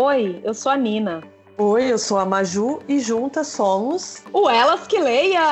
Oi, eu sou a Nina. Oi, eu sou a Maju e juntas somos o Elas que Leiam!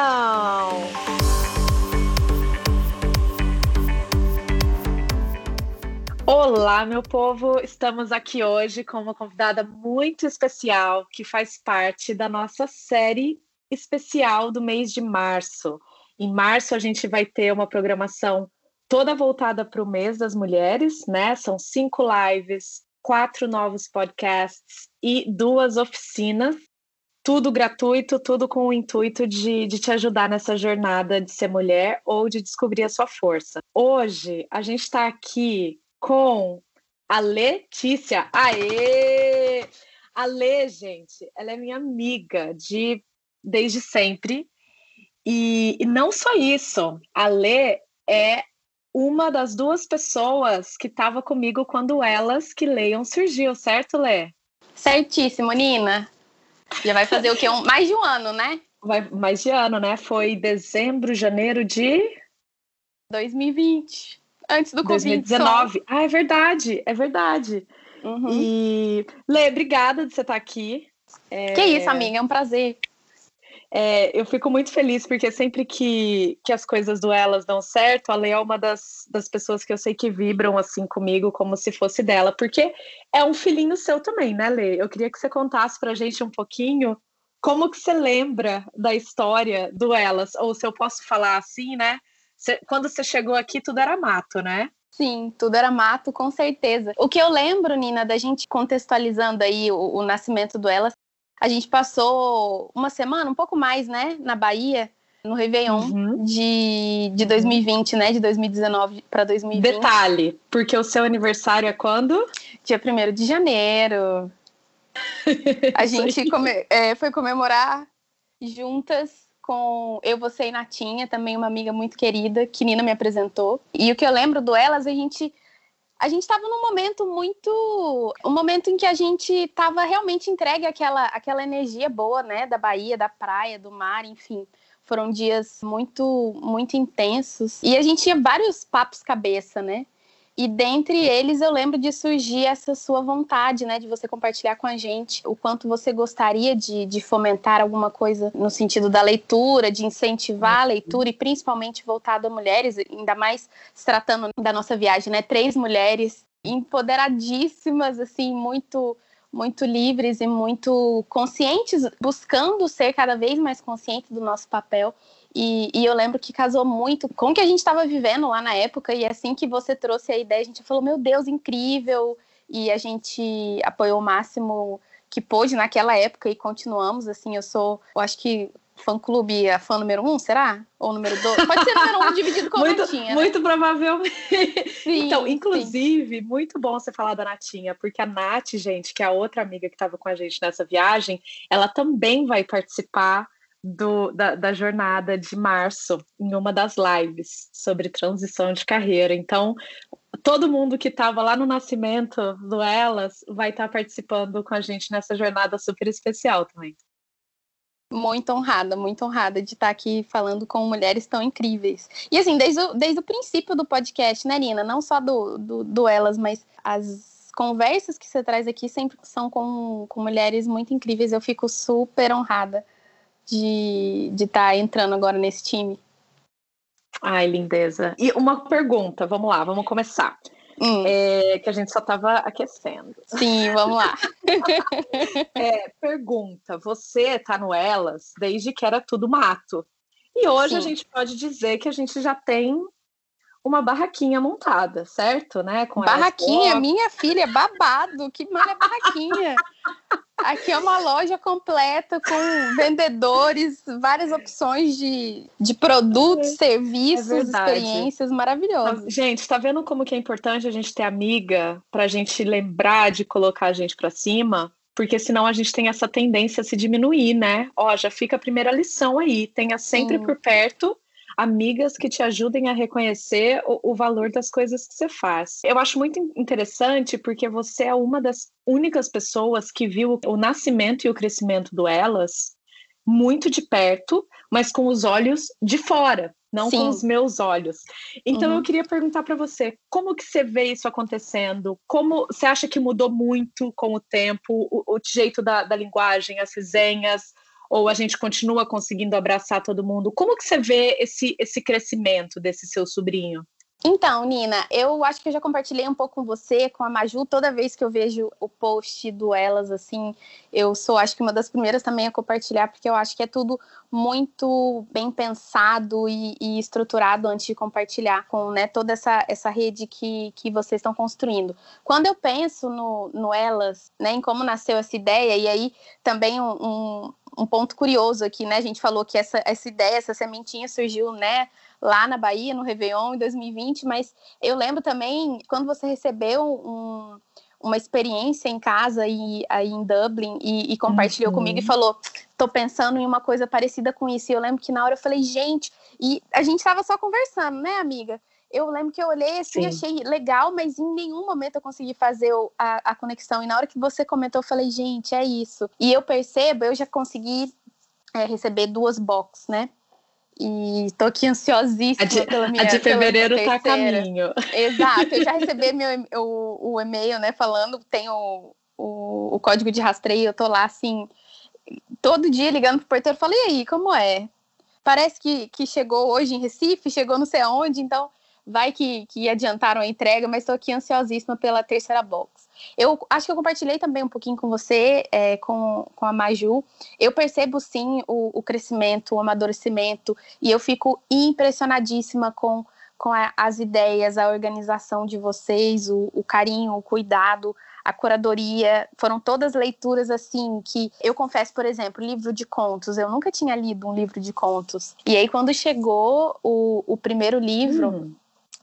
Olá, meu povo! Estamos aqui hoje com uma convidada muito especial que faz parte da nossa série especial do mês de março. Em março, a gente vai ter uma programação toda voltada para o mês das mulheres, né? São cinco lives, quatro novos podcasts e duas oficinas. Tudo gratuito, tudo com o intuito de, de te ajudar nessa jornada de ser mulher ou de descobrir a sua força. Hoje, a gente está aqui com a Letícia. Aê! A Lê, gente, ela é minha amiga de desde sempre. E, e não só isso, a Lê é uma das duas pessoas que estava comigo quando elas que leiam surgiu, certo, Lê? Certíssimo, Nina. Já vai fazer o quê? Um, mais de um ano, né? Vai, mais de ano, né? Foi dezembro, janeiro de 2020. Antes do Covid. 2019. Ah, é verdade, é verdade. Uhum. E Lê, obrigada de você estar aqui. É... Que isso, amiga, é um prazer. É, eu fico muito feliz porque sempre que, que as coisas do Elas dão certo, a Lê é uma das, das pessoas que eu sei que vibram assim comigo, como se fosse dela, porque é um filhinho seu também, né, Lê? Eu queria que você contasse pra gente um pouquinho como que você lembra da história do Elas, ou se eu posso falar assim, né? Quando você chegou aqui, tudo era mato, né? Sim, tudo era mato, com certeza. O que eu lembro, Nina, da gente contextualizando aí o, o nascimento do Elas, a gente passou uma semana, um pouco mais, né, na Bahia, no Réveillon uhum. de, de 2020, né? De 2019 para 2020. Detalhe, porque o seu aniversário é quando? Dia 1 de janeiro. a gente come, é, foi comemorar juntas com eu, você e Natinha, também uma amiga muito querida, que Nina me apresentou. E o que eu lembro do Elas, a gente a gente estava num momento muito. Um momento em que a gente estava realmente entregue àquela, àquela energia boa, né? Da Bahia, da praia, do mar, enfim. Foram dias muito, muito intensos. E a gente tinha vários papos cabeça, né? E dentre eles eu lembro de surgir essa sua vontade, né, de você compartilhar com a gente o quanto você gostaria de, de fomentar alguma coisa no sentido da leitura, de incentivar a leitura e principalmente voltado a mulheres, ainda mais se tratando da nossa viagem, né, três mulheres empoderadíssimas, assim, muito muito livres e muito conscientes, buscando ser cada vez mais conscientes do nosso papel e, e, eu lembro que casou muito com o que a gente estava vivendo lá na época, e assim que você trouxe a ideia, a gente falou: Meu Deus, incrível! E a gente apoiou o máximo que pôde naquela época e continuamos. Assim, eu sou, eu acho que fã-clube a fã número um, será? Ou número dois? Pode ser número um dividido com muito, a Natinha. Né? Muito provavelmente. Sim, então, inclusive, sim. muito bom você falar da Natinha, porque a Nath, gente, que é a outra amiga que estava com a gente nessa viagem, ela também vai participar do, da, da, jornada de março em uma das lives sobre transição de carreira. Então, todo mundo que estava lá no nascimento do Elas vai estar tá participando com a gente nessa jornada super especial também. Muito honrada, muito honrada de estar tá aqui falando com mulheres tão incríveis. E assim, desde o, desde o princípio do podcast, né, Nina? Não só do, do, do Elas, mas as conversas que você traz aqui sempre são com, com mulheres muito incríveis. Eu fico super honrada de estar tá entrando agora nesse time. Ai, lindeza. E uma pergunta, vamos lá, vamos começar. Hum. É, que a gente só estava aquecendo. Sim, vamos lá. é, pergunta: você tá no Elas desde que era tudo mato. E hoje Sim. a gente pode dizer que a gente já tem uma barraquinha montada, certo? Né? Com barraquinha, minha filha, babado. Que mara barraquinha. Aqui é uma loja completa com vendedores, várias opções de, de produtos, é, serviços, é experiências maravilhosas. Gente, está vendo como que é importante a gente ter amiga para a gente lembrar de colocar a gente para cima? Porque senão a gente tem essa tendência a se diminuir, né? Ó, já fica a primeira lição aí. Tenha sempre Sim. por perto amigas que te ajudem a reconhecer o, o, valor das coisas que você faz. Eu acho muito interessante porque você é uma das únicas pessoas que viu o nascimento e o crescimento do Elas muito de perto, mas com os olhos de fora. não Sim. com os meus olhos. Então uhum. eu queria perguntar para você, como que você vê isso acontecendo? Como você acha que mudou muito com o tempo, o, o jeito da, da linguagem, as resenhas, ou a gente continua conseguindo abraçar todo mundo? Como que você vê esse, esse crescimento desse seu sobrinho? Então, Nina, eu acho que eu já compartilhei um pouco com você, com a Maju, toda vez que eu vejo o post do Elas, assim, eu sou, acho que uma das primeiras também a compartilhar, porque eu acho que é tudo muito bem pensado e, e estruturado antes de compartilhar com né, toda essa, essa rede que, que vocês estão construindo. Quando eu penso no, no Elas, né, em como nasceu essa ideia, e aí também um, um um ponto curioso aqui, né? A gente falou que essa, essa ideia, essa sementinha surgiu, né, lá na Bahia, no Réveillon, em 2020, mas eu lembro também quando você recebeu um, uma experiência em casa e aí em Dublin e, e compartilhou uhum. comigo e falou: tô pensando em uma coisa parecida com isso. E eu lembro que na hora eu falei, gente, e a gente tava só conversando, né, amiga? Eu lembro que eu olhei assim, Sim. achei legal, mas em nenhum momento eu consegui fazer a, a conexão. E na hora que você comentou, eu falei, gente, é isso. E eu percebo, eu já consegui é, receber duas boxes, né? E tô aqui ansiosíssima a de, pela minha A de fevereiro tá a caminho. Exato, eu já recebi meu, o, o e-mail, né, falando, tem o, o, o, código de rastreio, eu tô lá, assim, todo dia ligando pro porteiro, falei, e aí, como é? Parece que, que chegou hoje em Recife, chegou não sei aonde, então vai que, que adiantaram a entrega, mas tô aqui ansiosíssima pela terceira box. Eu acho que eu compartilhei também um pouquinho com você, é, com, com a Maju. Eu percebo sim o, o crescimento, o amadurecimento, e eu fico impressionadíssima com, com a, as ideias, a organização de vocês, o, o carinho, o cuidado, a curadoria, foram todas leituras assim que eu confesso, por exemplo, livro de contos, eu nunca tinha lido um livro de contos. E aí quando chegou o, o primeiro livro, hum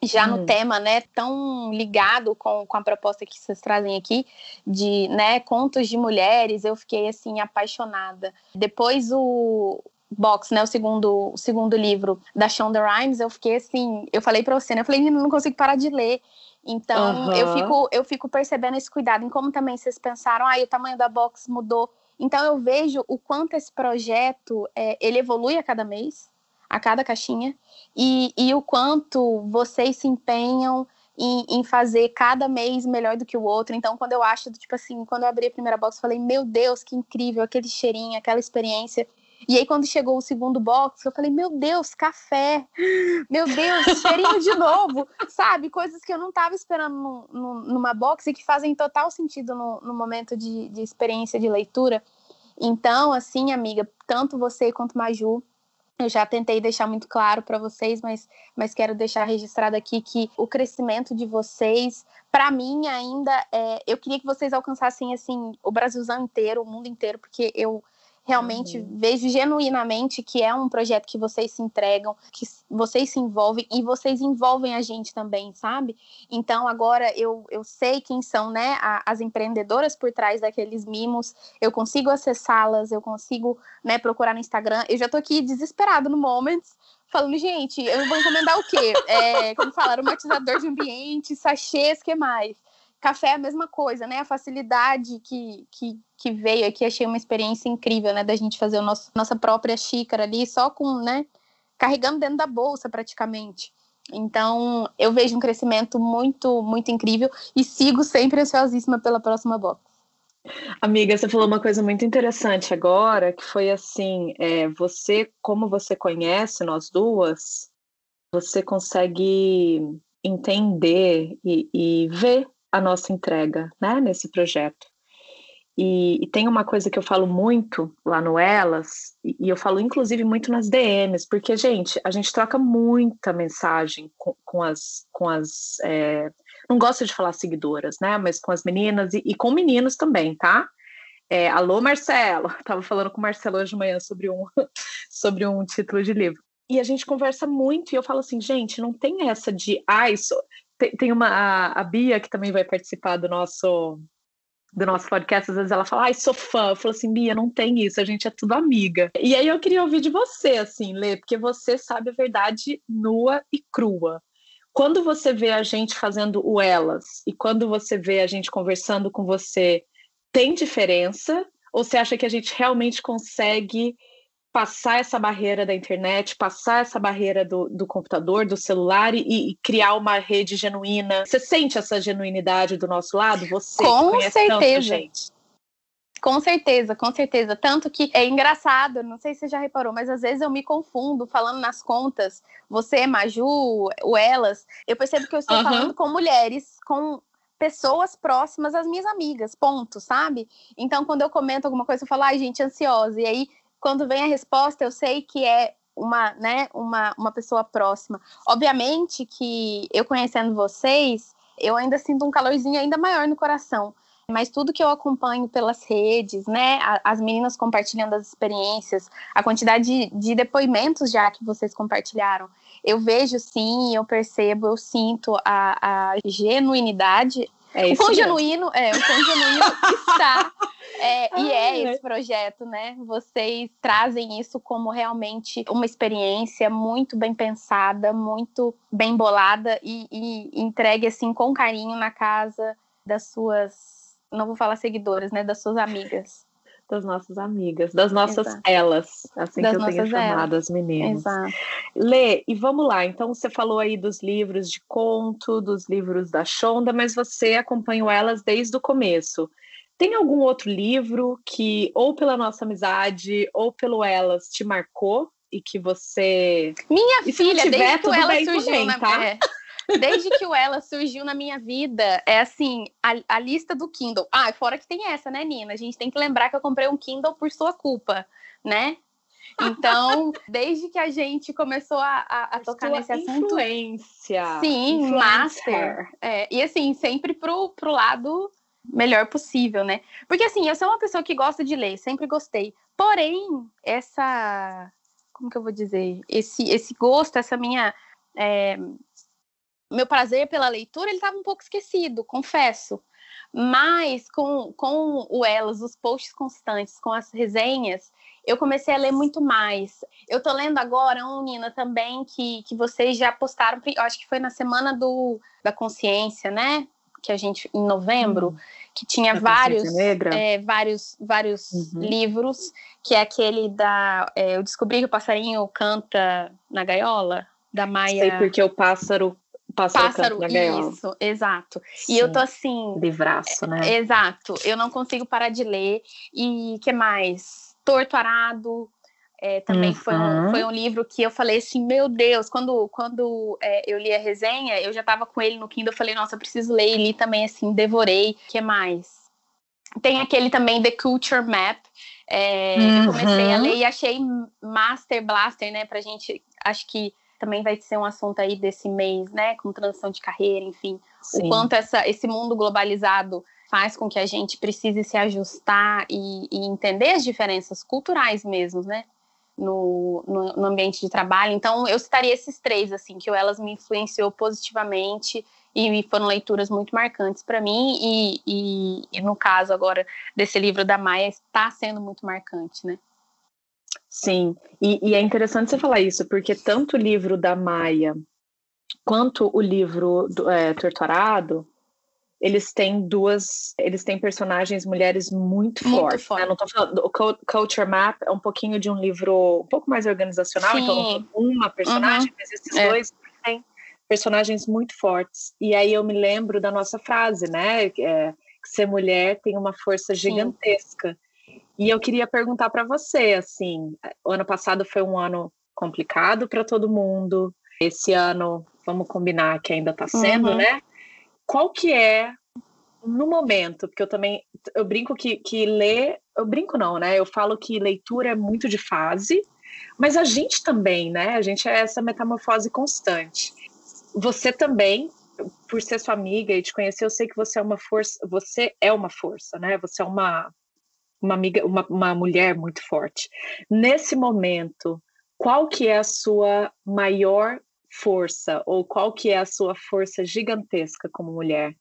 já hum. no tema, né, tão ligado com, com a proposta que vocês trazem aqui, de, né, contos de mulheres, eu fiquei, assim, apaixonada. Depois o Box, né, o segundo, o segundo livro da Shonda Rhimes, eu fiquei, assim, eu falei pra você, né, eu falei, não consigo parar de ler. Então, uhum. eu, fico, eu fico percebendo esse cuidado, em como também vocês pensaram, ah, o tamanho da box mudou. Então, eu vejo o quanto esse projeto, é, ele evolui a cada mês, a cada caixinha e, e o quanto vocês se empenham em, em, fazer cada mês melhor do que o outro. Então, quando eu acho, tipo assim, quando eu abri a primeira box, eu falei, meu Deus, que incrível, aquele cheirinho, aquela experiência. E aí, quando chegou o segundo box, eu falei, meu Deus, café! Meu Deus, cheirinho de novo! Sabe? Coisas que eu não estava esperando no, no, numa box e que fazem total sentido no, no momento de, de experiência de leitura. Então, assim, amiga, tanto você quanto Maju, eu já tentei deixar muito claro para vocês, mas, mas quero deixar registrado aqui que o crescimento de vocês, para mim ainda, é, eu queria que vocês alcançassem assim o Brasilzão inteiro, o mundo inteiro, porque eu realmente uhum. vejo genuinamente que é um projeto que vocês se entregam, que vocês se envolvem e vocês envolvem a gente também, sabe? Então agora eu, eu sei quem são, né, a, as empreendedoras por trás daqueles mimos, eu consigo acessá-las, eu consigo, né, procurar no Instagram. Eu já tô aqui desesperado no Moments, falando, gente, eu vou encomendar o quê? É, como falaram, aromatizador de ambiente, sachês, que mais? Café é a mesma coisa, né? A facilidade que, que, que veio aqui, achei uma experiência incrível, né? Da gente fazer nosso, nossa própria xícara ali, só com, né? Carregando dentro da bolsa praticamente. Então, eu vejo um crescimento muito, muito incrível e sigo sempre ansiosíssima pela próxima box. Amiga, você falou uma coisa muito interessante agora, que foi assim, é, você, como você conhece nós duas, você consegue entender e, e ver a nossa entrega né, nesse projeto. E, e, tem uma coisa que eu falo muito lá no Elas, e, e, eu falo inclusive muito nas DMs, porque, gente, a gente troca muita mensagem com, com as. Com as é, não gosto de falar seguidoras, né? Mas com as meninas e, e com meninos também, tá? É, alô, Marcelo! Estava falando com o Marcelo hoje de manhã sobre um, sobre um título de livro. E a gente conversa muito, e eu falo assim, gente, não tem essa de, ai, ah, tem, tem uma a, a, Bia que também vai participar do nosso do nosso podcast, às vezes ela fala, ai, sou fã. Eu falo assim, Bia, não tem isso, a gente é tudo amiga. E aí eu queria ouvir de você, assim, Lê, porque você sabe a verdade nua e crua. Quando você vê a gente fazendo o elas e quando você vê a gente conversando com você, tem diferença? Ou você acha que a gente realmente consegue passar essa barreira da internet, passar essa barreira do, do computador, do celular e, e, criar uma rede genuína. Você sente essa genuinidade do nosso lado? Você com certeza. Com certeza, com certeza. Tanto que é engraçado, não sei se você já reparou, mas às vezes eu me confundo falando nas contas. Você, Maju, o Elas, eu percebo que eu estou uhum. falando com mulheres, com pessoas próximas às minhas amigas, ponto, sabe? Então, quando eu comento alguma coisa, eu falo, ai, gente, ansiosa. E aí, quando vem a resposta, eu sei que é uma, né, uma, uma pessoa próxima. Obviamente que eu conhecendo vocês, eu ainda sinto um calorzinho ainda maior no coração. Mas tudo que eu acompanho pelas redes, né, as meninas compartilhando as experiências, a quantidade de, de depoimentos já que vocês compartilharam, eu vejo sim, eu percebo, eu sinto a, a genuinidade. É o quão genuíno, é, o está é, e é esse projeto, né? Vocês trazem isso como realmente uma experiência muito bem pensada, muito bem bolada e, e entregue assim com carinho na casa das suas, não vou falar seguidoras, né? Das suas amigas das nossas amigas, das nossas Exato. elas, assim das que eu tenho chamado as meninas. Exato. Lê, e vamos lá. Então, você falou aí dos livros de conto, dos livros da Shonda, mas você acompanhou elas desde o começo. Tem algum outro livro que, ou pela nossa amizade, ou pelo elas, te marcou e que você. Minha e filha, tiver, desde que ela surgiu também, na. Tá? É. Desde que o Ela surgiu na minha vida, é assim, a, a, lista do Kindle. Ah, fora que tem essa, né, Nina? A gente tem que lembrar que eu comprei um Kindle por sua culpa, né? Então, desde que a gente começou a, a, a tocar nesse assunto. Influência. Sim, master. É, e assim, sempre pro, pro lado melhor possível, né? Porque assim, eu sou uma pessoa que gosta de ler, sempre gostei. Porém, essa. Como que eu vou dizer? Esse, esse gosto, essa minha. É, meu prazer pela leitura, ele estava um pouco esquecido, confesso. Mas com, com o Elas, os posts constantes, com as resenhas, eu comecei a ler muito mais. Eu tô lendo agora um, Nina, também, que, que vocês já postaram, acho que foi na semana do, da consciência, né? Que a gente, em novembro, hum. que tinha vários, é, vários, vários uhum. livros, que é aquele da. É, eu descobri que o passarinho canta na gaiola, da Maia. Sei porque o pássaro Pássaro, pássaro na gaiola. isso, exato. Sim, e eu tô assim. Livraço, né? É, exato. Eu não consigo parar de ler. E que mais? Torto Arado. É, também uhum. foi, um, foi um livro que eu falei assim, meu Deus, quando, quando é, eu li a resenha, eu já tava com ele no Kindle, eu falei, nossa, eu preciso ler, e li também, assim, devorei. que mais? Tem aquele também, The Culture Map, é, uhum. eu comecei a ler e achei Master Blaster, né, pra gente, acho que também vai ser um assunto aí desse mês, né, com transição de carreira, enfim, Sim. o quanto essa, esse mundo globalizado faz com que a gente precise se ajustar e, e entender as diferenças culturais mesmo, né, no, no, no, ambiente de trabalho. Então, eu citaria esses três, assim, que Elas me influenciou positivamente e foram leituras muito marcantes para mim e, e, e, no caso agora desse livro da Maia, está sendo muito marcante, né. Sim, e, e, é interessante você falar isso, porque tanto o livro da Maia quanto o livro do é, Torturado, eles têm duas, eles têm personagens mulheres muito, muito fortes. Forte. Né? Não tô falando, o Culture Map é um pouquinho de um livro um pouco mais organizacional, Sim. então uma personagem, uhum. mas esses é. dois têm personagens muito fortes. E aí eu me lembro da nossa frase, né? É, que ser mulher tem uma força gigantesca. Sim. E eu queria perguntar para você, assim, o ano passado foi um ano complicado para todo mundo. Esse ano, vamos combinar que ainda está sendo, uhum. né? Qual que é no momento, porque eu também eu brinco que, que ler, eu brinco não, né? Eu falo que leitura é muito de fase, mas a gente também, né? A gente é essa metamorfose constante. Você também, por ser sua amiga e te conhecer, eu sei que você é uma força, você é uma força, né? Você é uma uma amiga, uma, uma mulher muito forte. Nesse momento, qual que é a sua maior força ou qual que é a sua força gigantesca como mulher?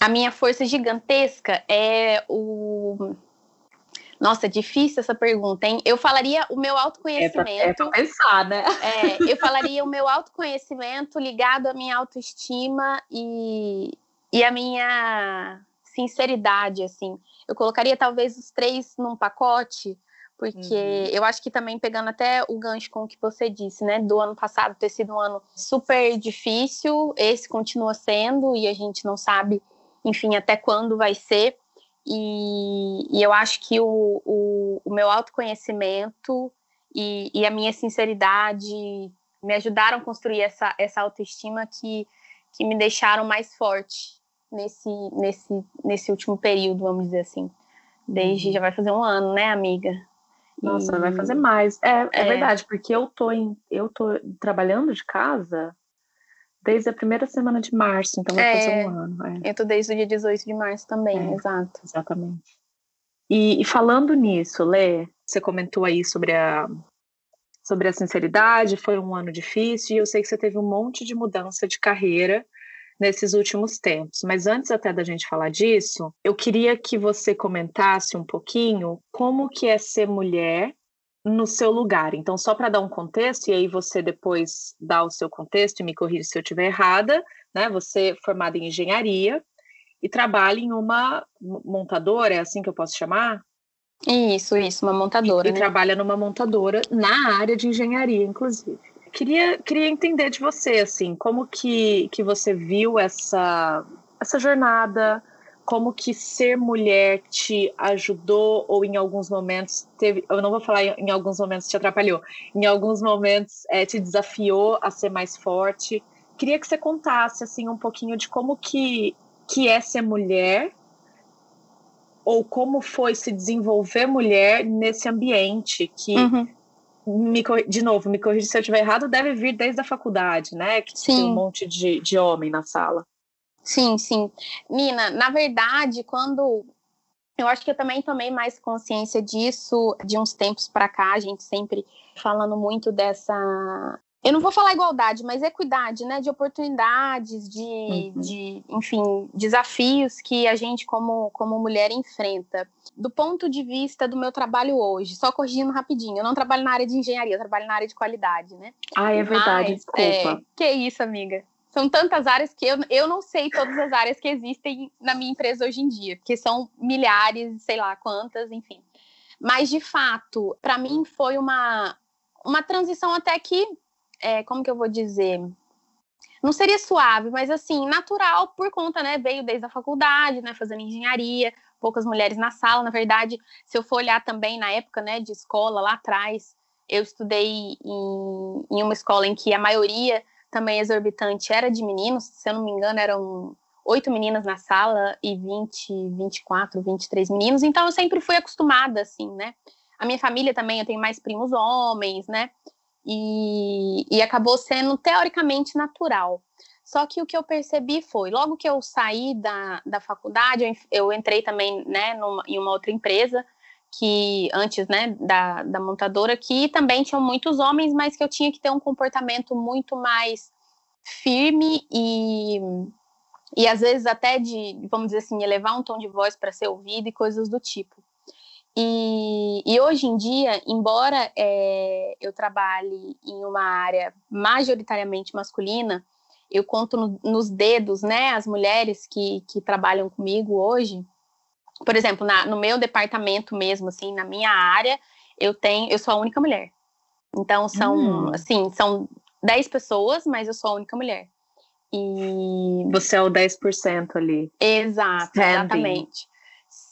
A minha força gigantesca é o nossa, difícil essa pergunta, hein? Eu falaria o meu autoconhecimento. É pra, é pra pensar, né? É, eu falaria o meu autoconhecimento ligado à minha autoestima e, e a minha sinceridade, assim. Eu colocaria talvez os três num pacote, porque uhum. eu acho que também pegando até o gancho com o que você disse, né, do ano passado ter sido um ano super difícil, esse continua sendo e a gente não sabe, enfim, até quando vai ser. E, e eu acho que o, o, o meu autoconhecimento e, e, a minha sinceridade me ajudaram a construir essa, essa autoestima que, que me deixaram mais forte nesse, nesse, nesse último período, vamos dizer assim. Desde uhum. já vai fazer um ano, né, amiga? Nossa, e... vai fazer mais. É, é, é, verdade, porque eu tô em, eu tô trabalhando de casa desde a primeira semana de março, então vai é, fazer um ano. É. Eu tô desde o dia 18 de março também, é, exato. Exatamente. E, e, falando nisso, Lê, você comentou aí sobre a sobre a sinceridade, foi um ano difícil, e eu sei que você teve um monte de mudança de carreira nesses últimos tempos. Mas antes até da gente falar disso, eu queria que você comentasse um pouquinho como que é ser mulher no seu lugar. Então, só para dar um contexto, e aí você depois dá o seu contexto e me corrige se eu estiver errada, né? Você é formada em engenharia e trabalha em uma montadora, é assim que eu posso chamar? Isso, isso, uma montadora. E, né? e trabalha numa montadora na área de engenharia, inclusive. Queria, queria entender de você, assim, como que, que você viu essa, essa jornada, como que ser mulher te ajudou ou em alguns momentos teve, eu não vou falar em alguns momentos te atrapalhou, em alguns momentos é, te desafiou a ser mais forte. Queria que você contasse assim um pouquinho de como que, que é ser mulher ou como foi se desenvolver mulher nesse ambiente que uhum me, de novo, me corrija se eu estiver errado, deve vir desde a faculdade, né? Que sim. tem um monte de, de homem na sala. Sim, sim. Nina, na verdade, quando. Eu acho que eu também tomei mais consciência disso de uns tempos para cá, a gente sempre falando muito dessa eu não vou falar igualdade, mas equidade, né, de oportunidades, de, uhum. de, enfim, desafios que a gente como, como mulher enfrenta. Do ponto de vista do meu trabalho hoje, só corrigindo rapidinho, eu não trabalho na área de engenharia, eu trabalho na área de qualidade, né? Ah, é verdade, mas, desculpa. É, que isso, amiga. São tantas áreas que eu, eu não sei todas as áreas que existem na minha empresa hoje em dia, porque são milhares, sei lá quantas, enfim. Mas, de fato, para mim foi uma, uma transição até que é, como que eu vou dizer? Não seria suave, mas assim, natural por conta, né? Veio desde a faculdade, né? Fazendo engenharia, poucas mulheres na sala. Na verdade, se eu for olhar também na época, né, de escola lá atrás, eu estudei em, em uma escola em que a maioria também exorbitante era de meninos, se eu não me engano, eram oito meninas na sala e 20, 24, 23 meninos, então eu sempre fui acostumada, assim, né? A minha família também, eu tenho mais primos homens, né? E, e acabou sendo teoricamente natural. Só que o que eu percebi foi, logo que eu saí da, da faculdade, eu, eu entrei também né, numa, em uma outra empresa, que antes né, da, da montadora, que também tinham muitos homens, mas que eu tinha que ter um comportamento muito mais firme e, e às vezes até de, vamos dizer assim, elevar um tom de voz para ser ouvido e coisas do tipo. E, e, hoje em dia, embora é, eu trabalhe em uma área majoritariamente masculina, eu conto no, nos dedos, né, as mulheres que, que trabalham comigo hoje. Por exemplo, na, no meu departamento mesmo, assim, na minha área, eu tenho, eu sou a única mulher. Então são, hum. assim, são 10 pessoas, mas eu sou a única mulher. E você é o 10% ali. Exato, Standing. exatamente.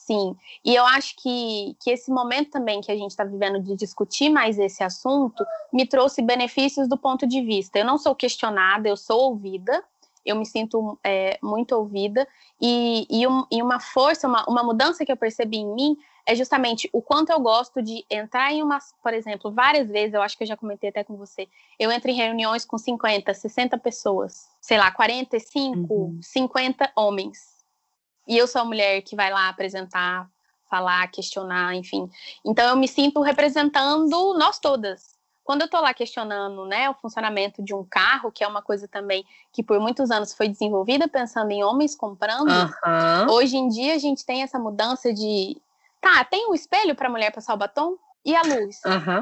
Sim, e eu acho que, que esse momento também que a gente está vivendo de discutir mais esse assunto me trouxe benefícios do ponto de vista. Eu não sou questionada, eu sou ouvida, eu me sinto é, muito ouvida, e, e, um, e uma força, uma, uma mudança que eu percebi em mim é justamente o quanto eu gosto de entrar em uma, por exemplo, várias vezes, eu acho que eu já comentei até com você, eu entro em reuniões com 50, 60 pessoas, sei lá, 45, uhum. 50 homens e eu sou a mulher que vai lá apresentar, falar, questionar, enfim. Então eu me sinto representando nós todas. Quando eu estou lá questionando, né, o funcionamento de um carro, que é uma coisa também que por muitos anos foi desenvolvida pensando em homens comprando, hoje em dia a gente tem essa mudança de, tá, tem o um espelho para a mulher passar o batom? e a luz,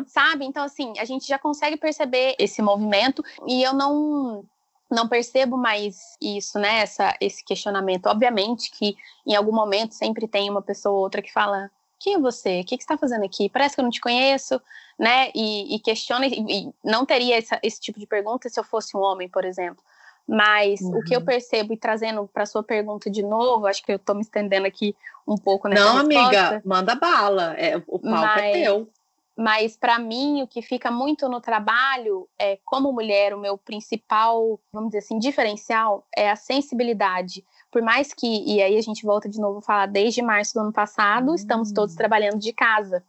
sabe? Então, assim, a gente já consegue perceber esse movimento e eu não não percebo mais isso, né? Essa, esse questionamento. Obviamente que em algum momento sempre tem uma pessoa ou outra que fala quem é você? O que, que você está fazendo aqui? Parece que eu não te conheço, né? E, e questiona, e, e não teria essa, esse tipo de pergunta se eu fosse um homem, por exemplo. Mas uhum. o que eu uhum. percebo, e trazendo para sua pergunta de novo, acho que eu estou me estendendo aqui um pouco nessa Não, resposta, amiga, manda bala. É, o palco é mas, é teu. Mas para mim, o que fica muito no trabalho, é, como mulher, o meu principal, vamos dizer assim, diferencial é a sensibilidade. Por mais que, e aí a gente volta de novo a falar, desde março do ano passado, uhum. estamos todos hum. trabalhando de casa.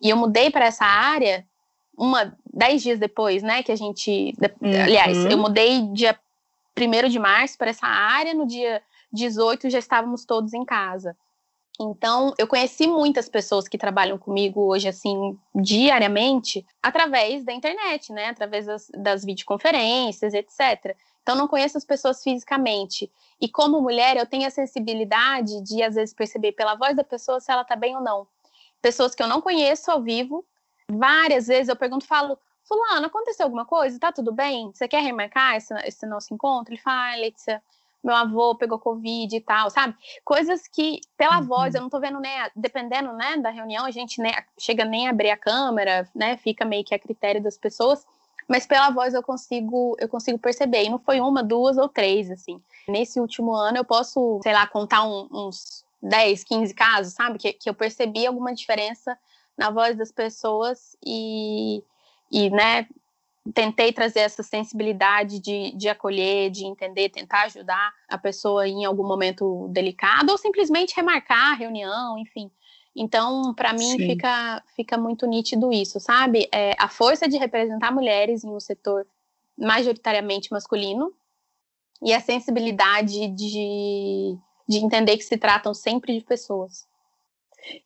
E eu mudei para essa área uma dez dias depois, né, que a gente, uhum. aliás, eu mudei dia 1 de março para essa área, no dia 18 já estávamos todos em casa. Então, eu conheci muitas pessoas que trabalham comigo hoje, assim, diariamente, através da internet, né? Através das, das videoconferências, etc. Então, não conheço as pessoas fisicamente. E como mulher, eu tenho a sensibilidade de, às vezes, perceber pela voz da pessoa se ela tá bem ou não. Pessoas que eu não conheço ao vivo, várias vezes eu pergunto, falo, fulano, aconteceu alguma coisa? Tá tudo bem? Você quer remarcar esse, esse nosso encontro? Ele fala, ah, Letícia, meu avô pegou Covid e tal, sabe? Coisas que, pela uhum. voz, eu não tô vendo nem, dependendo, né, da reunião, a gente nem, chega nem a abrir a câmera, né, fica meio que a critério das pessoas, mas pela voz eu consigo, eu consigo perceber, e não foi uma, duas ou três, assim. Nesse último ano eu posso, sei lá, contar um, uns 10, 15 casos, sabe, que, que eu percebi alguma diferença na voz das pessoas e, e né, tentei trazer essa sensibilidade de, de acolher, de entender, tentar ajudar a pessoa em algum momento delicado, ou simplesmente remarcar a reunião, enfim. Então, para mim, fica, fica muito nítido isso, sabe? É, a força de representar mulheres em um setor majoritariamente masculino e a sensibilidade de, de entender que se tratam sempre de pessoas.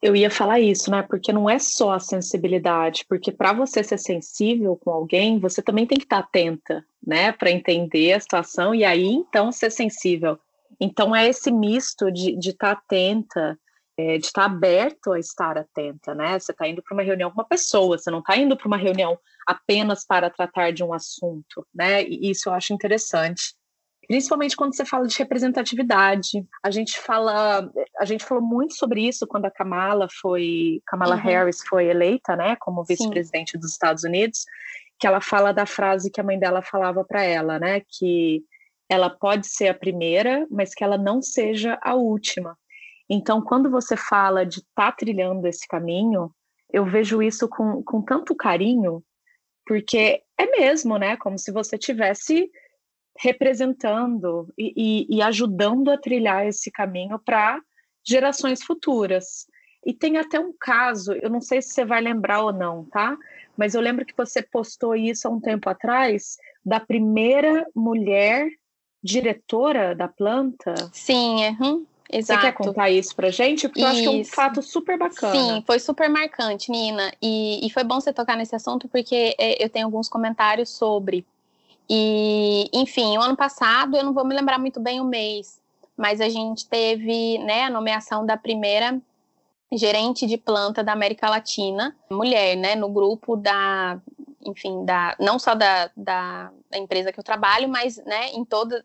Eu ia falar isso, né? Porque não é só a sensibilidade, porque para você ser sensível com alguém, você também tem que estar tá atenta, né? Para entender a situação e aí então ser sensível. Então é esse misto de estar tá atenta, é, de estar tá aberto a estar atenta, né? Você está indo para uma reunião com uma pessoa, você não está indo para uma reunião apenas para tratar de um assunto, né? E isso eu acho interessante principalmente quando você fala de representatividade. A gente fala, a gente falou muito sobre isso quando a Kamala foi, Kamala uhum. Harris foi eleita, né, como vice-presidente dos Estados Unidos, que ela fala da frase que a mãe dela falava para ela, né, que ela pode ser a primeira, mas que ela não seja a última. Então, quando você fala de estar tá trilhando esse caminho, eu vejo isso com, com tanto carinho, porque é mesmo, né? Como se você tivesse representando e, e, e ajudando a trilhar esse caminho para gerações futuras. E tem até um caso, eu não sei se você vai lembrar ou não, tá? Mas eu lembro que você postou isso há um tempo atrás, da primeira mulher diretora da planta. Sim, uhum, exato. Você quer contar isso pra gente? Porque isso. eu acho que é um fato super bacana. Sim, foi super marcante, Nina. E, e foi bom você tocar nesse assunto, porque é, eu tenho alguns comentários sobre. E, enfim, o ano passado, eu não vou me lembrar muito bem o mês, mas a gente teve né, a nomeação da primeira gerente de planta da América Latina, mulher, né, no grupo da, enfim, da, não só da, da, da empresa que eu trabalho, mas, né, em toda,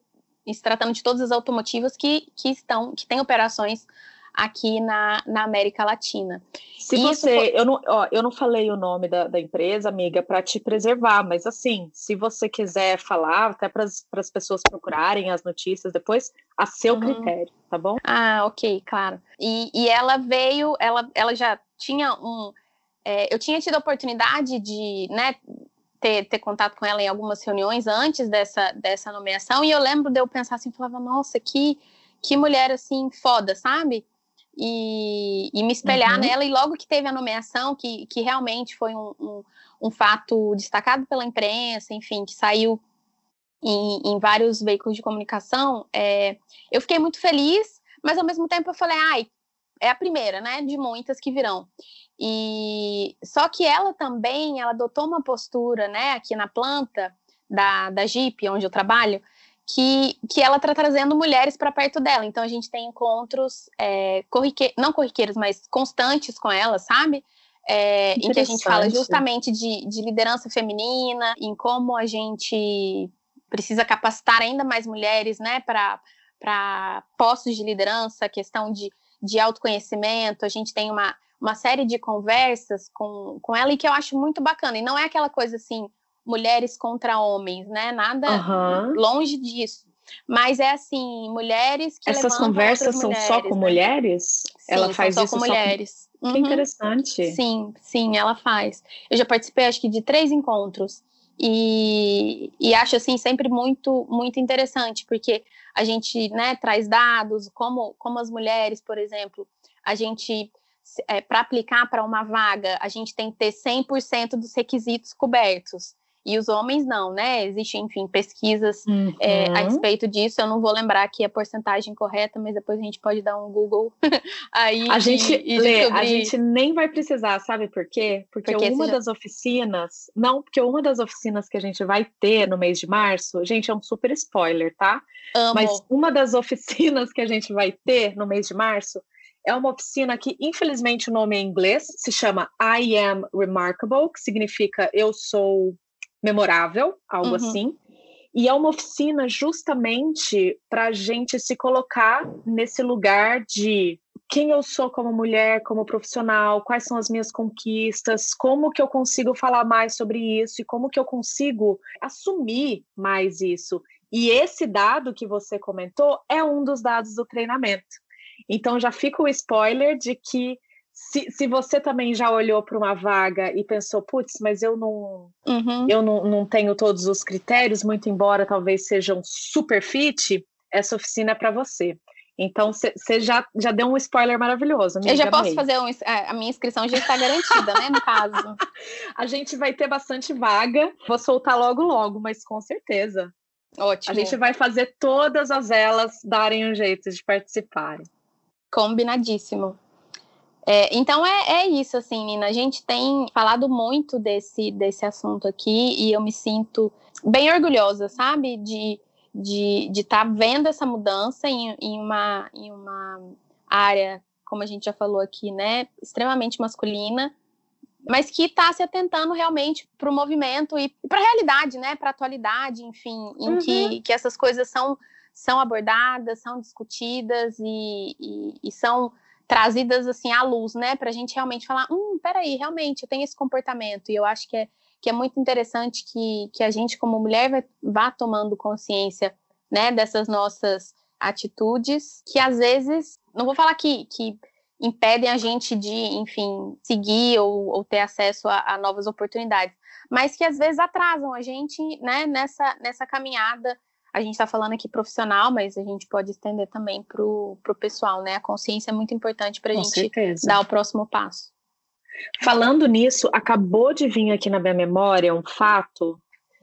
se tratando de todas as automotivas que, que estão, que têm operações aqui na, na América Latina. Se e você, foi... eu, não, ó, eu não falei o nome da, da empresa, amiga, para te preservar, mas assim, se você quiser falar, até para as pessoas procurarem as notícias depois, a seu uhum. critério, tá bom? Ah, ok, claro. E, e ela veio, ela, ela já tinha um. É, eu tinha tido a oportunidade de, né, ter, ter, contato com ela em algumas reuniões antes dessa, dessa nomeação, e eu lembro de eu pensar assim, falava, nossa, que, que mulher assim, foda, sabe? E, e me espelhar uhum. nela. E logo que teve a nomeação, que, que realmente foi um, um, um fato destacado pela imprensa, enfim, que saiu em, em vários veículos de comunicação, é, eu fiquei muito feliz, mas ao mesmo tempo eu falei, ai, é a primeira, né, de muitas que virão. E só que ela também, ela adotou uma postura, né, aqui na planta da, da Jeep, onde eu trabalho, que, que ela está trazendo mulheres para perto dela. Então a gente tem encontros é, corrique... não corriqueiros, mas constantes com ela, sabe? É, em que a gente fala justamente de, de liderança feminina, em como a gente precisa capacitar ainda mais mulheres, né, para postos de liderança, questão de, de autoconhecimento, a gente tem uma, uma série de conversas com, com ela e que eu acho muito bacana. E não é aquela coisa assim, mulheres contra homens, né? Nada uhum. longe disso. Mas é assim, mulheres que. Essas conversas são mulheres, só com né? mulheres? Sim, ela faz só isso com só mulheres. Com... Que uhum. interessante. Sim, sim, ela faz. Eu já participei, acho que, de três encontros. E, e acho assim sempre muito muito interessante porque a gente né, traz dados como como as mulheres por exemplo a gente é, para aplicar para uma vaga a gente tem que ter 100% dos requisitos cobertos e os homens não, né? Existem, enfim, pesquisas uhum. é, a uhum. respeito disso. Eu não vou lembrar aqui a porcentagem correta, mas depois a gente pode dar um Google aí. A gente, e, Lê, a gente nem vai precisar, sabe por quê? Porque, porque uma já... das oficinas, não, porque uma das oficinas que a gente vai ter no mês de março, gente, é um super spoiler, tá? Amo. Mas uma das oficinas que a gente vai ter no mês de março é uma oficina que, infelizmente, o nome é em inglês, se chama I Am Remarkable, que significa eu sou memorável, algo uhum. assim. E é uma oficina justamente para a gente se colocar nesse lugar de quem eu sou como mulher, como profissional, quais são as minhas conquistas, como que eu consigo falar mais sobre isso e como que eu consigo assumir mais isso. E esse dado que você comentou é um dos dados do treinamento. Então já fica o spoiler de que se, se você também já olhou para uma vaga e pensou, putz, mas eu não, uhum. eu não, não tenho todos os critérios, muito embora talvez sejam super fit, essa oficina é para você. Então, você já, já deu um spoiler maravilhoso. Amiga, eu já posso fazer um, é, a minha inscrição já está garantida, né? No caso. a gente vai ter bastante vaga. Vou soltar logo, logo, mas com certeza. Ótimo. A gente vai fazer todas as elas darem um jeito de participarem. Combinadíssimo. É, então é, é isso, assim, Nina. A gente tem falado muito desse, desse assunto aqui e eu me sinto bem orgulhosa, sabe? De de de estar tá vendo essa mudança em, em, uma, em uma área, como a gente já falou aqui, né, extremamente masculina, mas que está se atentando realmente para o movimento e para a realidade, né, para a atualidade, enfim, em uhum. que, que essas coisas são, são abordadas, são discutidas e, e, e são trazidas assim à luz, né? Para a gente realmente falar, hum, peraí, realmente eu tenho esse comportamento. E eu acho que é, que é muito interessante que, que a gente, como mulher, vá tomando consciência né, dessas nossas atitudes, que às vezes, não vou falar que, que impedem a gente de, enfim, seguir ou, ou ter acesso a, a, novas oportunidades, mas que às vezes atrasam a gente né, nessa, nessa caminhada a gente está falando aqui profissional, mas a gente pode estender também para o pessoal, né? A consciência é muito importante para a gente certeza. dar o próximo passo. Falando nisso, acabou de vir aqui na minha memória um fato.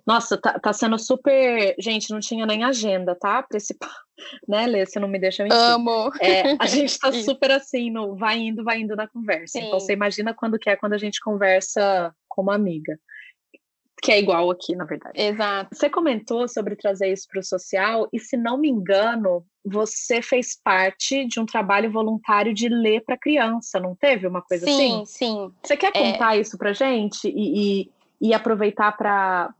Nossa, tá, tá sendo super. Gente, não tinha nem agenda, tá? Para esse né, Lê? Você não me deixa mentir. Amo! É, a gente tá super assim, no vai indo, vai indo na conversa. Sim. Então você imagina quando que é quando a gente conversa como amiga que é igual aqui, na verdade. Exato. Você comentou sobre trazer isso para o social, e se não me engano, você fez parte de um trabalho voluntário de ler para criança, não teve uma coisa sim, assim? Sim, sim. Você quer é. contar é... isso para gente e, e, e aproveitar para.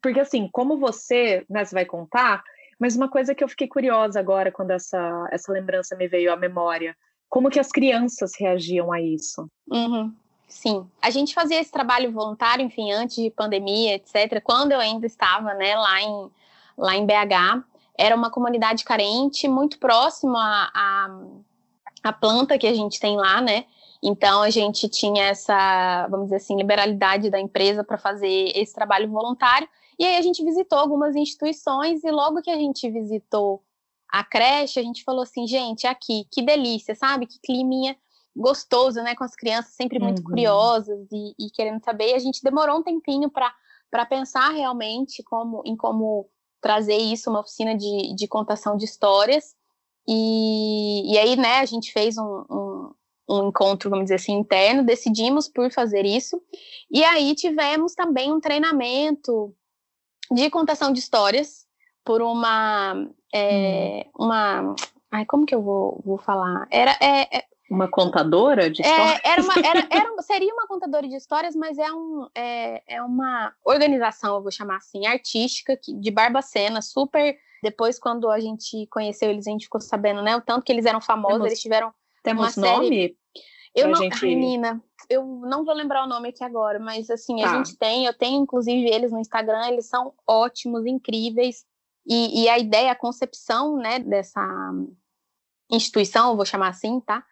Porque, assim, como você, né, você vai contar, mas uma coisa que eu fiquei curiosa agora, quando essa, essa lembrança me veio à memória, como que as crianças reagiam a isso? Uhum. Sim, a gente fazia esse trabalho voluntário, enfim, antes de pandemia, etc. Quando eu ainda estava, né, lá em, lá em BH, era uma comunidade carente, muito próxima à, à, planta que a gente tem lá, né? Então a gente tinha essa, vamos dizer assim, liberalidade da empresa para fazer esse trabalho voluntário. E aí a gente visitou algumas instituições e logo que a gente visitou a creche, a gente falou assim, gente, aqui, que delícia, sabe? Que climinha gostoso, né? Com as crianças sempre muito uhum. curiosas e, e, querendo saber. E a gente demorou um tempinho para pensar realmente como, em como trazer isso, uma oficina de, de contação de histórias. E, e aí, né, a gente fez um, um, um encontro, vamos dizer assim, interno, decidimos por fazer isso. E aí tivemos também um treinamento de contação de histórias por uma. É, hum. uma Ai, como que eu vou, vou falar? Era, é, é uma contadora de histórias? É, era uma, era, era, seria uma contadora de histórias, mas é, um, é, é uma organização, eu vou chamar assim, artística, que, de Barbacena, super. Depois, quando a gente conheceu eles, a gente ficou sabendo, né? O tanto que eles eram famosos, eles tiveram Temos nome? Série... Eu não, gente... menina, eu não vou lembrar o nome aqui agora, mas assim, tá. a gente tem, eu tenho inclusive eles no Instagram, eles são ótimos, incríveis. E, e a ideia, a concepção, né, dessa instituição, vou chamar assim, tá?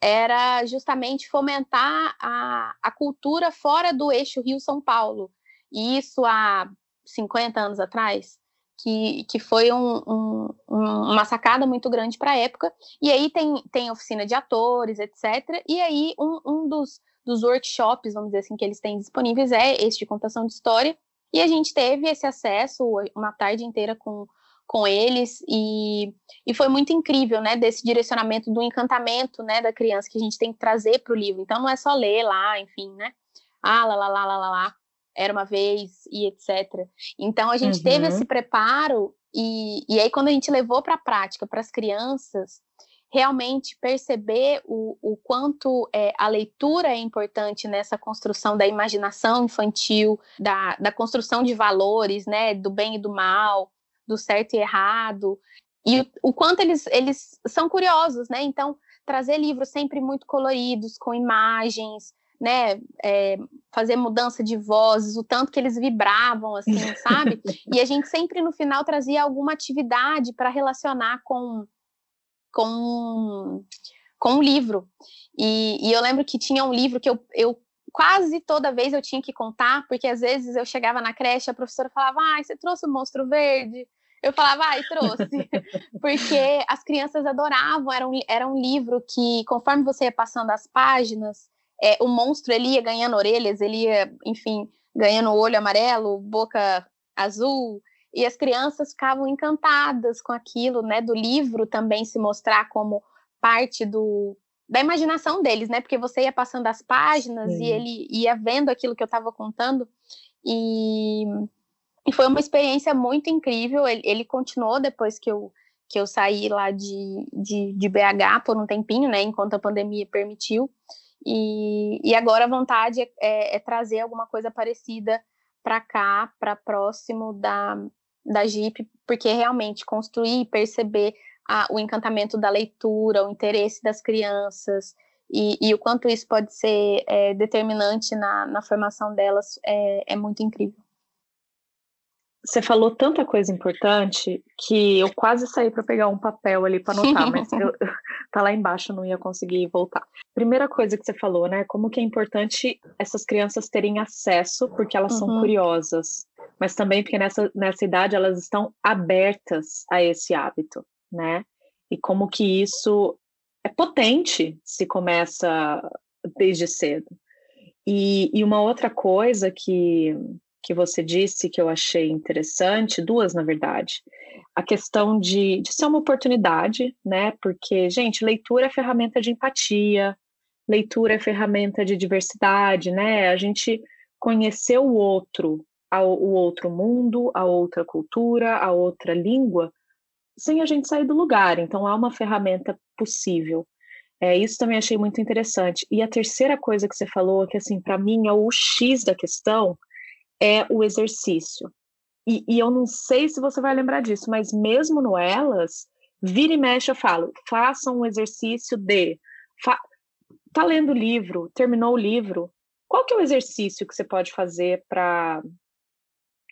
Era justamente fomentar a, a cultura fora do eixo Rio-São Paulo. E isso há 50 anos atrás, que, que foi um, um, uma sacada muito grande para a época. E aí tem, tem oficina de atores, etc. E aí um, um dos, dos workshops, vamos dizer assim, que eles têm disponíveis é esse de contação de história. E a gente teve esse acesso uma tarde inteira com, com eles e, e foi muito incrível, né, desse direcionamento do encantamento, né, da criança que a gente tem que trazer para o livro. Então não é só ler lá, enfim, né, ah, lá, lá, lá, lá, lá, lá era uma vez e etc. Então a gente uhum. teve esse preparo e, e aí quando a gente levou para a prática para as crianças realmente perceber o, o quanto é, a leitura é importante nessa construção da imaginação infantil, da, da construção de valores, né, do bem e do mal, do certo e errado, e o, o quanto eles, eles são curiosos, né? Então, trazer livros sempre muito coloridos, com imagens, né, é, fazer mudança de vozes, o tanto que eles vibravam, assim, sabe? E a gente sempre no final trazia alguma atividade para relacionar com, com, com um livro. E, e, eu lembro que tinha um livro que eu, eu quase toda vez eu tinha que contar, porque às vezes eu chegava na creche, a professora falava, ah, você trouxe o monstro verde? Eu falava, ai, trouxe. porque as crianças adoravam, era um, era um livro que, conforme você ia passando as páginas, é, o monstro ele ia ganhando orelhas, ele ia, enfim, ganhando olho amarelo, boca azul, e as crianças ficavam encantadas com aquilo, né? Do livro também se mostrar como parte do, da imaginação deles, né? Porque você ia passando as páginas Sim. e ele ia vendo aquilo que eu estava contando. E, e, foi uma experiência muito incrível. Ele, ele, continuou depois que eu, que eu saí lá de, de, de BH por um tempinho, né? Enquanto a pandemia permitiu. E, e agora a vontade é, é, é trazer alguma coisa parecida para cá, para próximo da, da Jeep, porque realmente construir e perceber a, o encantamento da leitura, o interesse das crianças e, e o quanto isso pode ser é, determinante na, na formação delas é, é muito incrível. Você falou tanta coisa importante que eu quase saí para pegar um papel ali para anotar, mas eu, tá lá embaixo, não ia conseguir voltar. Primeira coisa que você falou, né? Como que é importante essas crianças terem acesso, porque elas uhum. são curiosas, mas também porque nessa, nessa idade elas estão abertas a esse hábito, né? E como que isso é potente se começa desde cedo. E, e uma outra coisa que, que você disse que eu achei interessante, duas na verdade, a questão de, de ser uma oportunidade, né? Porque, gente, leitura é ferramenta de empatia, leitura é ferramenta de diversidade, né? A gente conhecer o outro, o outro mundo, a outra cultura, a outra língua, sem a gente sair do lugar. Então, há uma ferramenta possível. É, isso também achei muito interessante. E a terceira coisa que você falou, que assim, para mim é o X da questão, é o exercício. E, e, eu não sei se você vai lembrar disso, mas mesmo no Elas, vira e mexe eu falo, façam um exercício de. Fa, tá lendo o livro, terminou o livro, qual que é o exercício que você pode fazer para.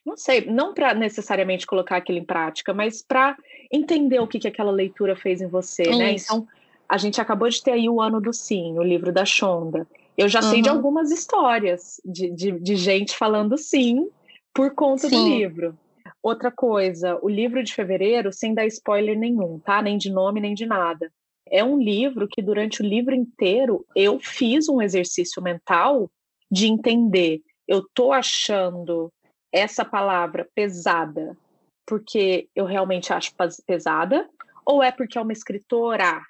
Não sei, não para necessariamente colocar aquilo em prática, mas para entender o que, que aquela leitura fez em você, né? Isso. Então, a gente acabou de ter aí o Ano do Sim, o livro da Shonda. Eu já uhum. sei de uhum. algumas histórias de, de, de, gente falando sim por conta sim. do livro. Outra coisa, o livro de fevereiro, sem dar spoiler nenhum, tá? Nem de nome, nem de nada. É um livro que, durante o livro inteiro, eu fiz um exercício mental de entender. Eu tô achando essa palavra pesada porque eu realmente acho pesada, ou é porque é uma escritora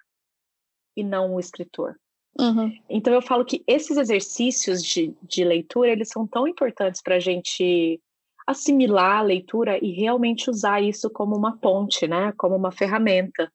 e não um escritor? Uhum. Então eu falo que esses exercícios de, de leitura eles são tão importantes para a gente assimilar a leitura e realmente usar isso como uma ponte, né? Como uma ferramenta.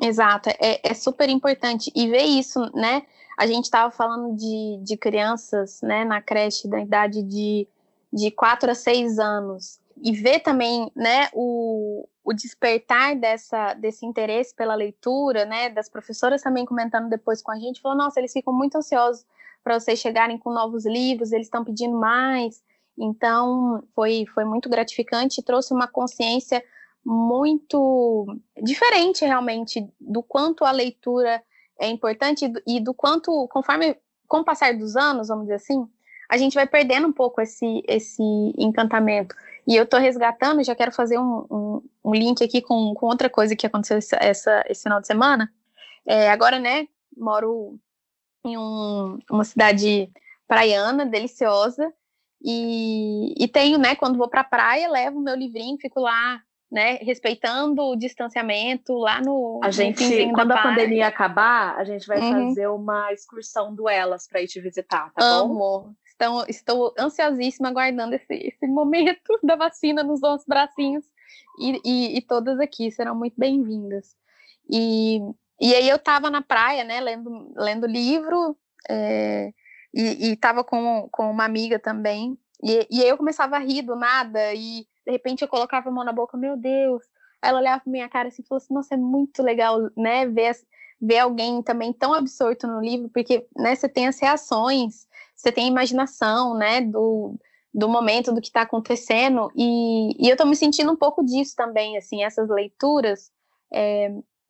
Exato, é, é super importante. E ver isso, né? A gente estava falando de, de crianças né, na creche da idade de, de 4 a 6 anos. E ver também né, o, o despertar dessa, desse interesse pela leitura, né, das professoras também comentando depois com a gente, falou, nossa, eles ficam muito ansiosos para vocês chegarem com novos livros, eles estão pedindo mais, então foi, foi muito gratificante, trouxe uma consciência muito diferente realmente do quanto a leitura é importante e do quanto, conforme, com o passar dos anos, vamos dizer assim, a gente vai perdendo um pouco esse, esse encantamento. E eu estou resgatando, já quero fazer um, um, um, link aqui com, com outra coisa que aconteceu essa, essa esse final de semana. É, agora, né, moro em um, uma cidade praiana, deliciosa, e, e tenho, né, quando vou para a praia, levo meu livrinho, fico lá né, respeitando o distanciamento lá no. A gente, quando a pandemia acabar, a gente vai uhum. fazer uma excursão do Elas para ir te visitar, tá Amo. bom? Então, estou ansiosíssima aguardando esse, esse momento da vacina nos nossos bracinhos. E, e, e todas aqui serão muito bem-vindas. E, e aí eu estava na praia, né, lendo, lendo livro, é, e, estava com, com uma amiga também. E, e aí eu começava a rir do nada, e de repente eu colocava a mão na boca, meu Deus. Ela olhava pra minha cara assim e falou assim, nossa, é muito legal, né, ver, ver alguém também tão absorto no livro, porque, né, você tem as reações, você tem a imaginação, né, do, do momento, do que está acontecendo, e, e eu estou me sentindo um pouco disso também, assim, essas leituras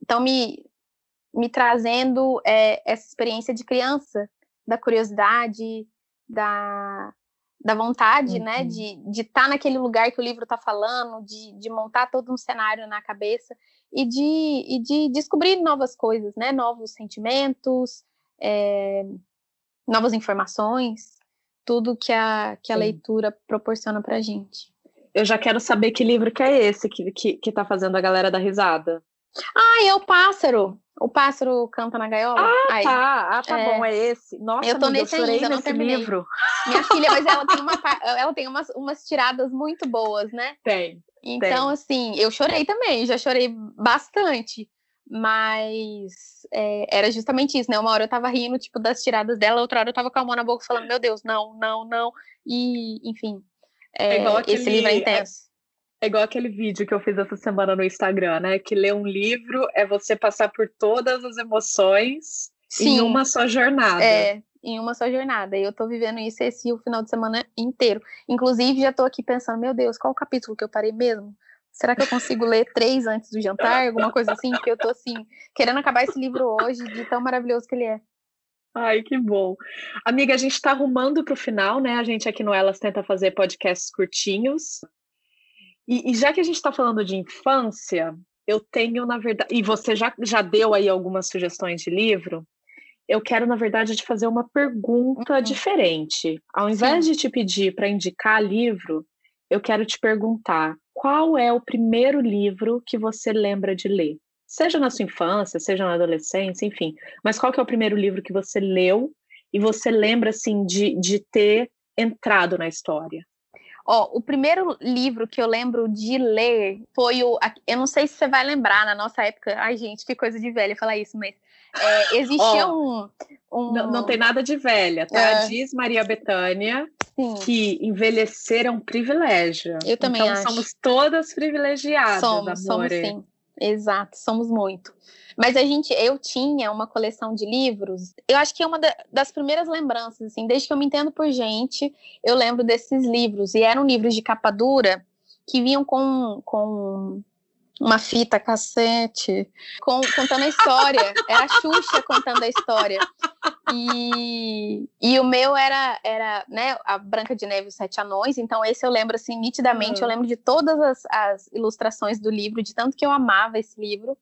estão é, me, me trazendo é, essa experiência de criança, da curiosidade, da, da vontade, né, uhum. né, de estar tá naquele lugar que o livro está falando, de, de montar todo um cenário na cabeça e de, e de descobrir novas coisas, né, novos sentimentos, é, novas informações, tudo que a, que a leitura proporciona para gente. Eu já quero saber que livro que é esse que, que, que tá fazendo a galera dar risada. Ah, é o Pássaro. O Pássaro canta na gaiola. Ah, Ai, tá. Ah, tá é... bom, é esse. Nossa, eu tô amiga, nesse eu ainda, não terminei. livro. Minha filha, mas ela tem, uma, ela tem umas, umas tiradas muito boas, né? Tem. Então, tem. assim, eu chorei também, já chorei bastante. Mas é, era justamente isso, né? Uma hora eu tava rindo, tipo, das tiradas dela, outra hora eu tava com a mão na boca falando, meu Deus, não, não, não. E, enfim, é, é aquele, esse livro é intenso. É, é igual aquele vídeo que eu fiz essa semana no Instagram, né? Que ler um livro é você passar por todas as emoções Sim, em uma só jornada. É, em uma só jornada. E eu tô vivendo isso esse o final de semana inteiro. Inclusive, já tô aqui pensando, meu Deus, qual o capítulo que eu parei mesmo? Será que eu consigo ler três antes do jantar? Alguma coisa assim, porque eu tô assim, querendo acabar esse livro hoje, de tão maravilhoso que ele é. Ai, que bom. Amiga, a gente está arrumando para o final, né? A gente aqui no Elas tenta fazer podcasts curtinhos. E, e já que a gente está falando de infância, eu tenho, na verdade. E você já, já deu aí algumas sugestões de livro. Eu quero, na verdade, te fazer uma pergunta uhum. diferente. Ao invés Sim. de te pedir para indicar livro, eu quero te perguntar qual é o primeiro livro que você lembra de ler? Seja na sua infância, seja na adolescência, enfim. Mas qual que é o primeiro livro que você leu e você lembra, assim, de, de ter entrado na história? Ó, o primeiro livro que eu lembro de ler foi o. Eu não sei se você vai lembrar, na nossa época. Ai, gente, que coisa de velha falar isso, mas é, existia oh, um, um. Não, não, tem nada de velha, tá? É. Diz Maria Bethânia Sim. que envelhecer é um privilégio. Eu também então, acho. somos todas privilegiadas, somos, Somos sim. Exato, somos muito. Mas a gente, eu tinha uma coleção de livros. Eu acho que é uma das primeiras lembranças, assim, desde que eu me entendo por gente, eu lembro desses livros. E eram livros de capa dura que vinham com, com uma fita cassete com, contando a história. Era a Xuxa contando a história. E, e o meu era, era né, a Branca de Neve e os Sete Anões. Então, esse eu lembro assim, nitidamente. Uhum. Eu lembro de todas as, as ilustrações do livro, de tanto que eu amava esse livro.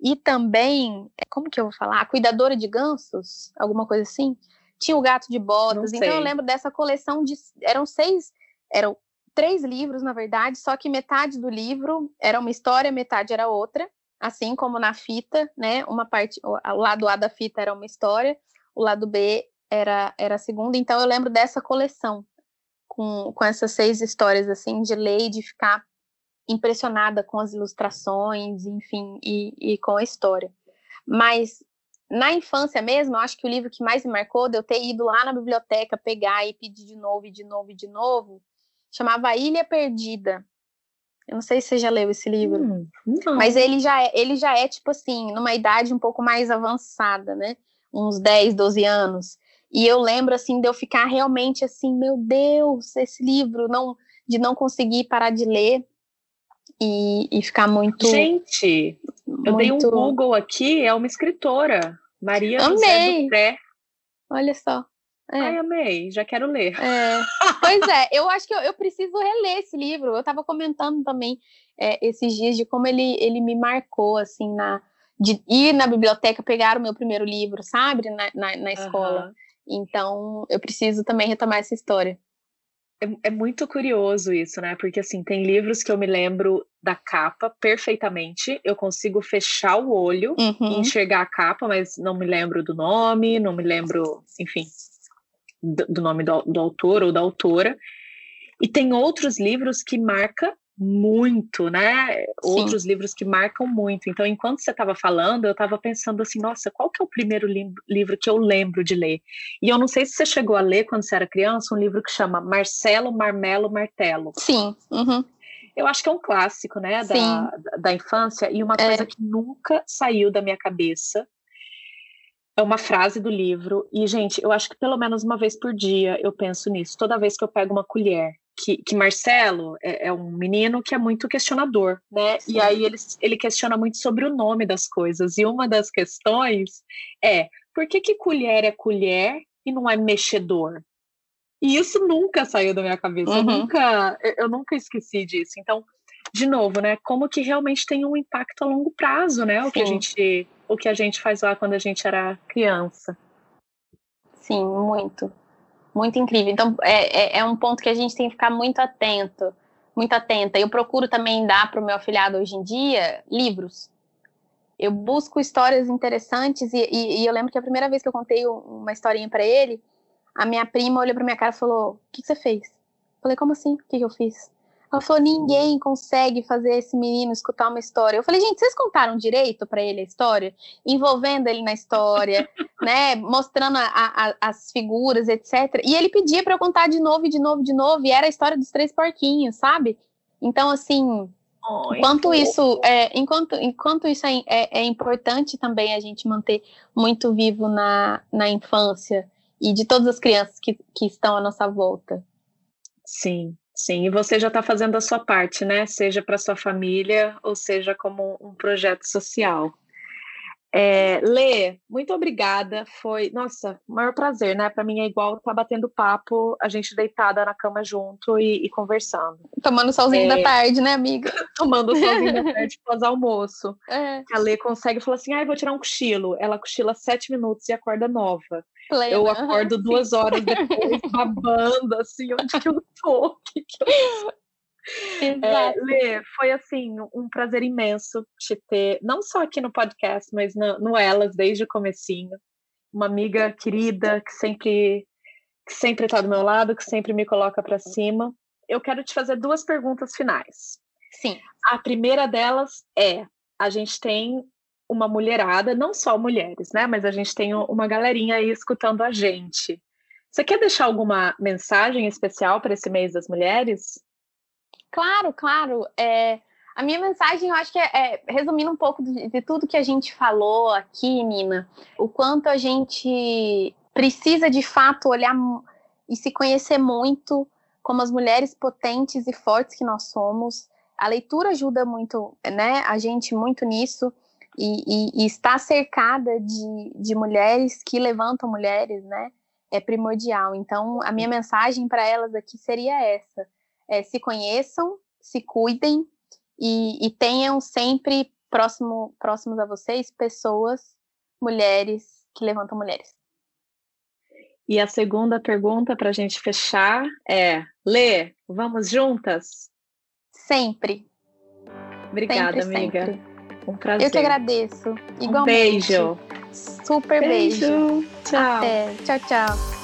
E também, como que eu vou falar? A Cuidadora de Gansos, alguma coisa assim. Tinha o Gato de Botas. Então, eu lembro dessa coleção de. Eram seis. Eram três livros, na verdade, só que metade do livro era uma história, metade era outra, assim como na fita, né? Uma parte, o lado A da fita era uma história, o lado B era, era a segunda. Então eu lembro dessa coleção com, com essas seis histórias, assim, de ler e de ficar impressionada com as ilustrações, enfim, e, e com a história. Mas na infância mesmo, eu acho que o livro que mais me marcou, de eu ter ido lá na biblioteca pegar e pedir de novo e de novo e de novo, chamava Ilha Perdida. Eu não sei se você já leu esse livro. Hum, mas ele já, é, ele já é, tipo assim, numa idade um pouco mais avançada, né? Uns 10, 12 anos. E eu lembro, assim, de eu ficar realmente assim, meu Deus, esse livro, não, de não conseguir parar de ler e, e ficar muito. Gente, muito... eu dei um Google aqui, é uma escritora, Maria Amei. José do Pré. Olha só. É. Ai, amei, já quero ler. É. Pois é, eu acho que eu, eu, preciso reler esse livro. Eu estava comentando também é, esses dias de como ele, ele me marcou, assim, na, de ir na biblioteca pegar o meu primeiro livro, sabe, na, na, na escola. Uhum. Então, eu preciso também retomar essa história. É, é, muito curioso isso, né? Porque assim, tem livros que eu me lembro da capa perfeitamente. Eu consigo fechar o olho uhum. e enxergar a capa, mas não me lembro do nome, não me lembro, enfim, do, do nome do, do autor ou da autora. E tem outros livros que marca muito, né? Sim. Outros livros que marcam muito. Então, enquanto você estava falando, eu estava pensando assim, nossa, qual que é o primeiro li livro que eu lembro de ler? E eu não sei se você chegou a ler quando você era criança um livro que chama Marcelo, Marmelo, Martelo. Sim. Uhum. Eu acho que é um clássico, né, da, da infância e uma é. coisa que nunca saiu da minha cabeça é uma frase do livro e gente, eu acho que pelo menos uma vez por dia eu penso nisso. Toda vez que eu pego uma colher que, que Marcelo é, é, um menino que é muito questionador, né? Sim. E aí ele, ele questiona muito sobre o nome das coisas. E uma das questões é por que, que colher é colher e não é mexedor? E isso nunca saiu da minha cabeça. Uhum. Eu, nunca, eu nunca esqueci disso. Então, de novo, né? Como que realmente tem um impacto a longo prazo, né? O que a gente, o que a gente faz lá quando a gente era criança. Sim, muito muito incrível. Então, é, é, é, um ponto que a gente tem que ficar muito atento, muito atenta. Eu procuro também dar para o meu afilhado hoje em dia livros. Eu busco histórias interessantes e, e, e, eu lembro que a primeira vez que eu contei uma historinha para ele, a minha prima olhou para minha cara e falou: "O que, que você fez?" Eu falei: "Como assim? O que, que eu fiz?" Ela falou: ninguém consegue fazer esse menino escutar uma história. Eu falei, gente, vocês contaram direito para ele a história? Envolvendo ele na história, né? Mostrando a, a, as figuras, etc. E ele pedia para eu contar de novo, de novo, de novo. E era a história dos três porquinhos, sabe? Então, assim. Oh, enquanto isso é, enquanto, enquanto isso é, é, é importante também a gente manter muito vivo na, na infância e de todas as crianças que, que estão à nossa volta. Sim, Sim, e você já está fazendo a sua parte, né? Seja para sua família ou seja como um projeto social. É, Lê, muito obrigada. Foi, nossa, o maior prazer, né? Para mim é igual estar tá batendo papo, a gente deitada na cama junto e, e conversando. Tomando solzinho é, da tarde, né, amiga? Tomando solzinho da tarde pós-almoço. É. A Lê consegue falar assim: ah, vou tirar um cochilo. Ela cochila sete minutos e acorda nova. Plena. Eu acordo duas horas depois, babando, assim, onde que eu tô? Que que eu... É, Lê, foi assim, um prazer imenso te ter, não só aqui no podcast, mas no, no Elas, desde o comecinho. Uma amiga querida que sempre que sempre está do meu lado, que sempre me coloca para cima. Eu quero te fazer duas perguntas finais. Sim. A primeira delas é: a gente tem uma mulherada, não só mulheres, né? Mas a gente tem uma galerinha aí escutando a gente. Você quer deixar alguma mensagem especial para esse mês das mulheres? Claro, claro. É, a minha mensagem, eu acho que é, é resumindo um pouco de, de, tudo que a gente falou aqui, Nina, o quanto a gente precisa de fato olhar e se conhecer muito como as mulheres potentes e fortes que nós somos. A leitura ajuda muito, né, a gente muito nisso e, e, e estar cercada de, de mulheres que levantam mulheres, né, é primordial. Então, a minha mensagem para elas aqui seria essa: é, se conheçam, se cuidem e, e tenham sempre próximo, próximos a vocês pessoas, mulheres que levantam mulheres. E a segunda pergunta para a gente fechar é: Lê, vamos juntas? Sempre. Obrigada, sempre, amiga. Sempre. Um prazer. Eu que agradeço. Igualmente. Um beijo. Super beijo. beijo. Tchau. Até. Tchau, tchau.